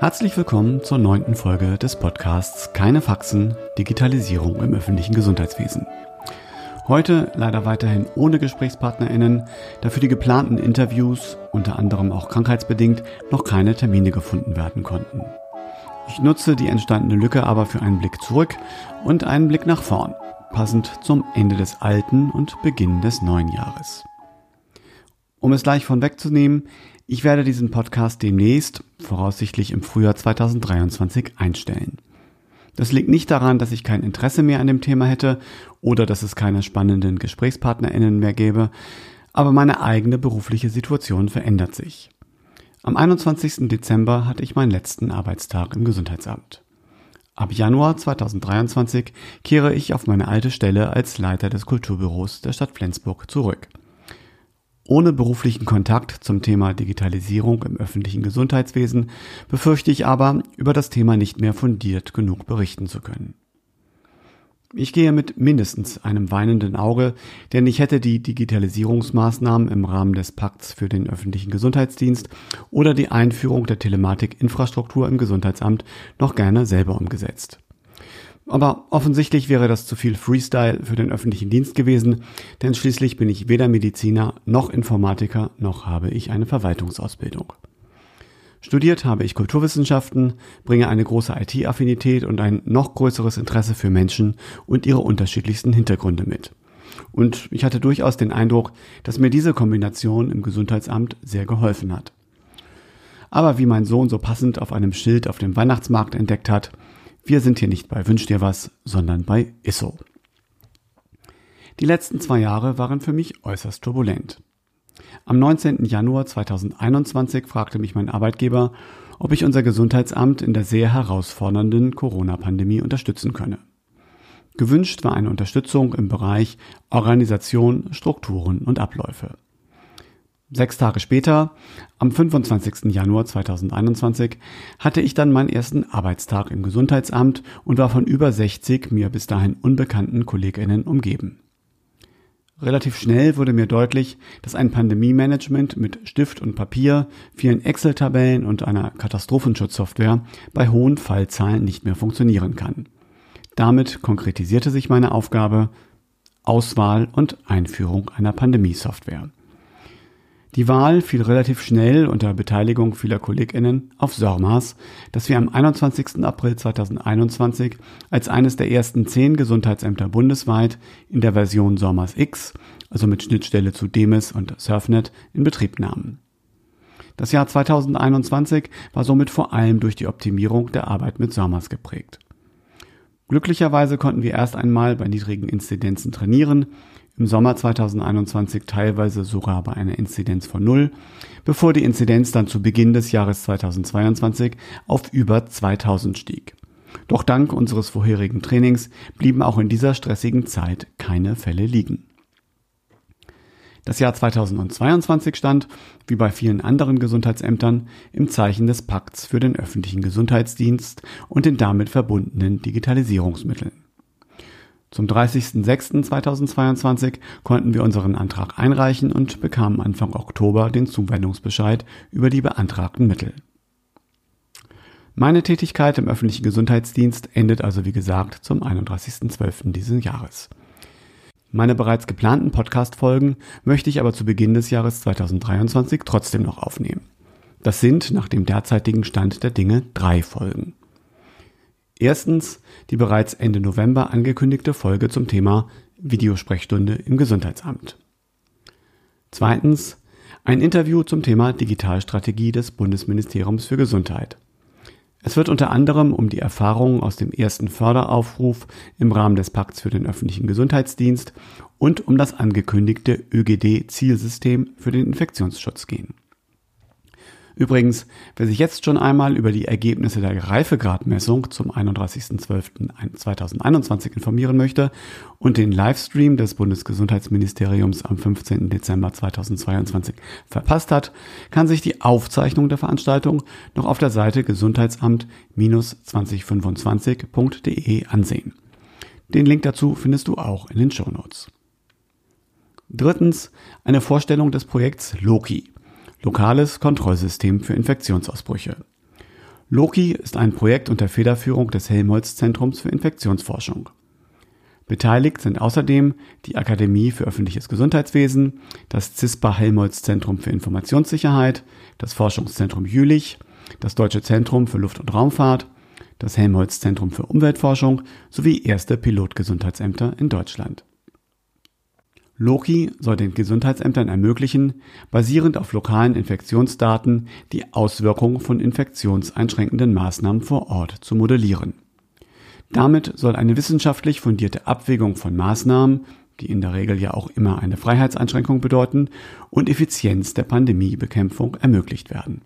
Herzlich willkommen zur neunten Folge des Podcasts Keine Faxen, Digitalisierung im öffentlichen Gesundheitswesen. Heute leider weiterhin ohne GesprächspartnerInnen, da für die geplanten Interviews, unter anderem auch krankheitsbedingt, noch keine Termine gefunden werden konnten. Ich nutze die entstandene Lücke aber für einen Blick zurück und einen Blick nach vorn, passend zum Ende des alten und Beginn des neuen Jahres. Um es gleich von wegzunehmen, ich werde diesen Podcast demnächst, voraussichtlich im Frühjahr 2023, einstellen. Das liegt nicht daran, dass ich kein Interesse mehr an dem Thema hätte oder dass es keine spannenden GesprächspartnerInnen mehr gäbe, aber meine eigene berufliche Situation verändert sich. Am 21. Dezember hatte ich meinen letzten Arbeitstag im Gesundheitsamt. Ab Januar 2023 kehre ich auf meine alte Stelle als Leiter des Kulturbüros der Stadt Flensburg zurück. Ohne beruflichen Kontakt zum Thema Digitalisierung im öffentlichen Gesundheitswesen befürchte ich aber, über das Thema nicht mehr fundiert genug berichten zu können. Ich gehe mit mindestens einem weinenden Auge, denn ich hätte die Digitalisierungsmaßnahmen im Rahmen des Pakts für den öffentlichen Gesundheitsdienst oder die Einführung der Telematikinfrastruktur im Gesundheitsamt noch gerne selber umgesetzt. Aber offensichtlich wäre das zu viel Freestyle für den öffentlichen Dienst gewesen, denn schließlich bin ich weder Mediziner noch Informatiker noch habe ich eine Verwaltungsausbildung. Studiert habe ich Kulturwissenschaften, bringe eine große IT-Affinität und ein noch größeres Interesse für Menschen und ihre unterschiedlichsten Hintergründe mit. Und ich hatte durchaus den Eindruck, dass mir diese Kombination im Gesundheitsamt sehr geholfen hat. Aber wie mein Sohn so passend auf einem Schild auf dem Weihnachtsmarkt entdeckt hat, wir sind hier nicht bei Wünsch dir was, sondern bei Isso. Die letzten zwei Jahre waren für mich äußerst turbulent. Am 19. Januar 2021 fragte mich mein Arbeitgeber, ob ich unser Gesundheitsamt in der sehr herausfordernden Corona-Pandemie unterstützen könne. Gewünscht war eine Unterstützung im Bereich Organisation, Strukturen und Abläufe. Sechs Tage später, am 25. Januar 2021, hatte ich dann meinen ersten Arbeitstag im Gesundheitsamt und war von über 60 mir bis dahin unbekannten Kolleginnen umgeben. Relativ schnell wurde mir deutlich, dass ein Pandemie-Management mit Stift und Papier, vielen Excel-Tabellen und einer Katastrophenschutzsoftware bei hohen Fallzahlen nicht mehr funktionieren kann. Damit konkretisierte sich meine Aufgabe Auswahl und Einführung einer Pandemie-Software. Die Wahl fiel relativ schnell unter Beteiligung vieler KollegInnen auf SORMAS, das wir am 21. April 2021 als eines der ersten zehn Gesundheitsämter bundesweit in der Version SORMAS X, also mit Schnittstelle zu DEMIS und Surfnet, in Betrieb nahmen. Das Jahr 2021 war somit vor allem durch die Optimierung der Arbeit mit SORMAS geprägt. Glücklicherweise konnten wir erst einmal bei niedrigen Inzidenzen trainieren, im Sommer 2021 teilweise sogar bei einer Inzidenz von null, bevor die Inzidenz dann zu Beginn des Jahres 2022 auf über 2000 stieg. Doch dank unseres vorherigen Trainings blieben auch in dieser stressigen Zeit keine Fälle liegen. Das Jahr 2022 stand, wie bei vielen anderen Gesundheitsämtern, im Zeichen des Pakts für den öffentlichen Gesundheitsdienst und den damit verbundenen Digitalisierungsmitteln. Zum 30.06.2022 konnten wir unseren Antrag einreichen und bekamen Anfang Oktober den Zuwendungsbescheid über die beantragten Mittel. Meine Tätigkeit im öffentlichen Gesundheitsdienst endet also wie gesagt zum 31.12. dieses Jahres. Meine bereits geplanten Podcast-Folgen möchte ich aber zu Beginn des Jahres 2023 trotzdem noch aufnehmen. Das sind nach dem derzeitigen Stand der Dinge drei Folgen. Erstens die bereits Ende November angekündigte Folge zum Thema Videosprechstunde im Gesundheitsamt. Zweitens ein Interview zum Thema Digitalstrategie des Bundesministeriums für Gesundheit. Es wird unter anderem um die Erfahrungen aus dem ersten Förderaufruf im Rahmen des Pakts für den öffentlichen Gesundheitsdienst und um das angekündigte ÖGD-Zielsystem für den Infektionsschutz gehen. Übrigens, wer sich jetzt schon einmal über die Ergebnisse der Reifegradmessung zum 31.12.2021 informieren möchte und den Livestream des Bundesgesundheitsministeriums am 15. Dezember 2022 verpasst hat, kann sich die Aufzeichnung der Veranstaltung noch auf der Seite gesundheitsamt-2025.de ansehen. Den Link dazu findest du auch in den Shownotes. Drittens eine Vorstellung des Projekts Loki, lokales Kontrollsystem für Infektionsausbrüche. Loki ist ein Projekt unter Federführung des Helmholtz Zentrums für Infektionsforschung. Beteiligt sind außerdem die Akademie für öffentliches Gesundheitswesen, das CISPA Helmholtz Zentrum für Informationssicherheit, das Forschungszentrum Jülich, das Deutsche Zentrum für Luft- und Raumfahrt, das Helmholtz Zentrum für Umweltforschung sowie erste Pilotgesundheitsämter in Deutschland. Loki soll den Gesundheitsämtern ermöglichen, basierend auf lokalen Infektionsdaten die Auswirkungen von infektionseinschränkenden Maßnahmen vor Ort zu modellieren damit soll eine wissenschaftlich fundierte Abwägung von Maßnahmen, die in der Regel ja auch immer eine Freiheitseinschränkung bedeuten, und Effizienz der Pandemiebekämpfung ermöglicht werden.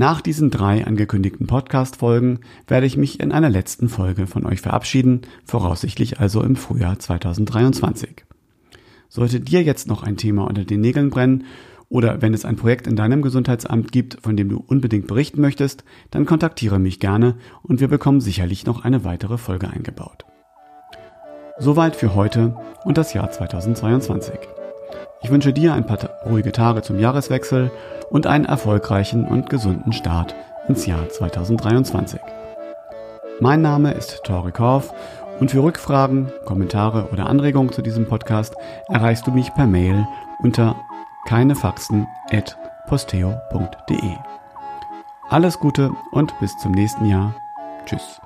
Nach diesen drei angekündigten Podcast-Folgen werde ich mich in einer letzten Folge von euch verabschieden, voraussichtlich also im Frühjahr 2023. Sollte dir jetzt noch ein Thema unter den Nägeln brennen oder wenn es ein Projekt in deinem Gesundheitsamt gibt, von dem du unbedingt berichten möchtest, dann kontaktiere mich gerne und wir bekommen sicherlich noch eine weitere Folge eingebaut. Soweit für heute und das Jahr 2022. Ich wünsche dir ein paar ruhige Tage zum Jahreswechsel und einen erfolgreichen und gesunden Start ins Jahr 2023. Mein Name ist Tori Korf und für Rückfragen, Kommentare oder Anregungen zu diesem Podcast erreichst du mich per Mail unter keinefaxen.posteo.de. Alles Gute und bis zum nächsten Jahr. Tschüss.